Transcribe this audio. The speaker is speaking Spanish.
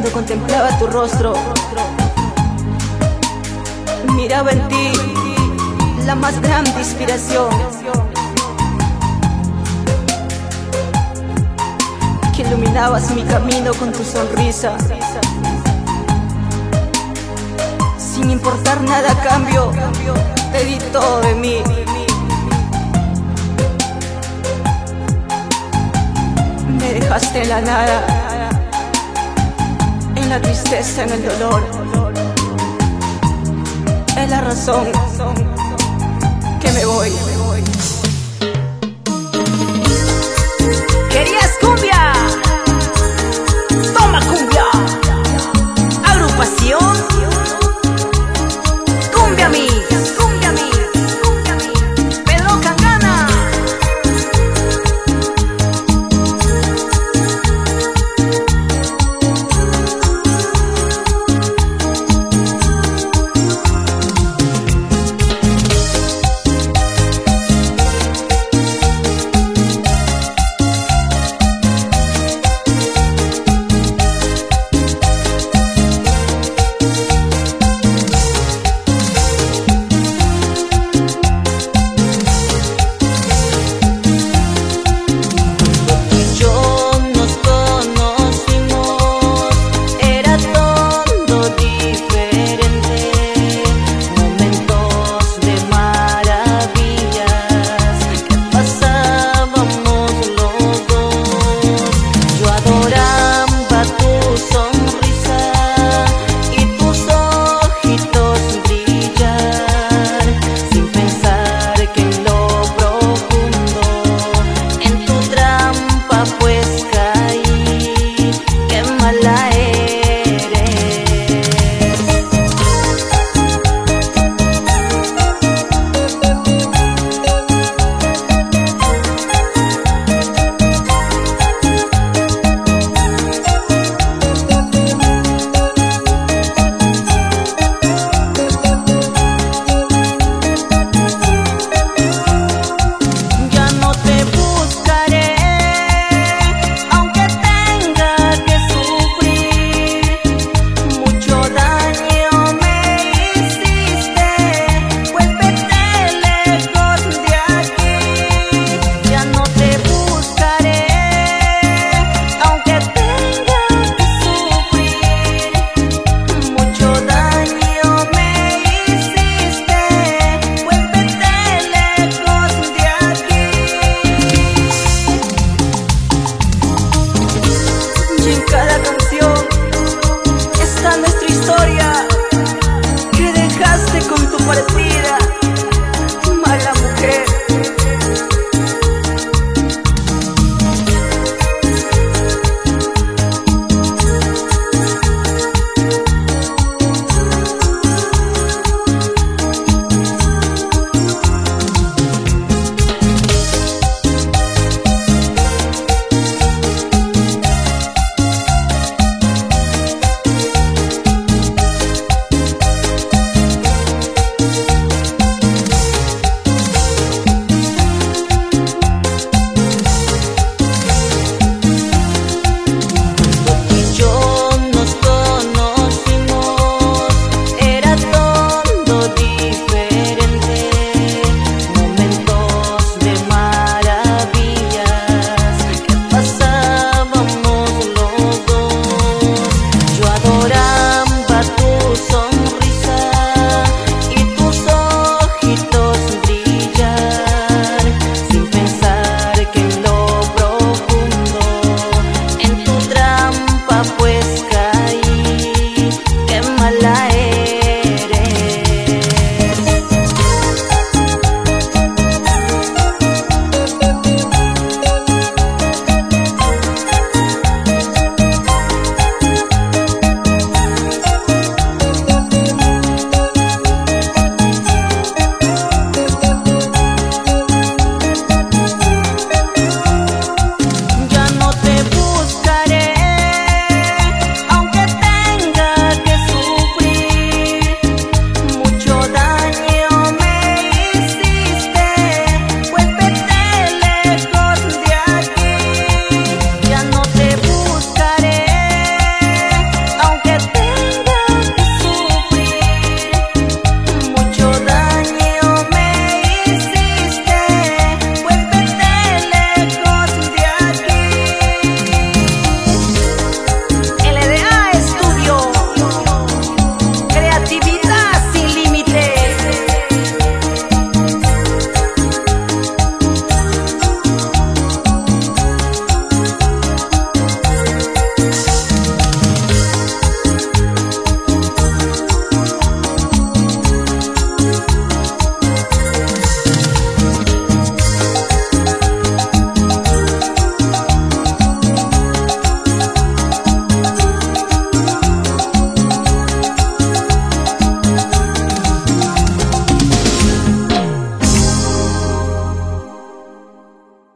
cuando contemplaba tu rostro. Miraba en ti la más grande inspiración. Que iluminabas mi camino con tu sonrisa. Sin importar nada cambio, te di todo de mí. Me dejaste la nada, en la tristeza, en el dolor. Es la razón que me voy.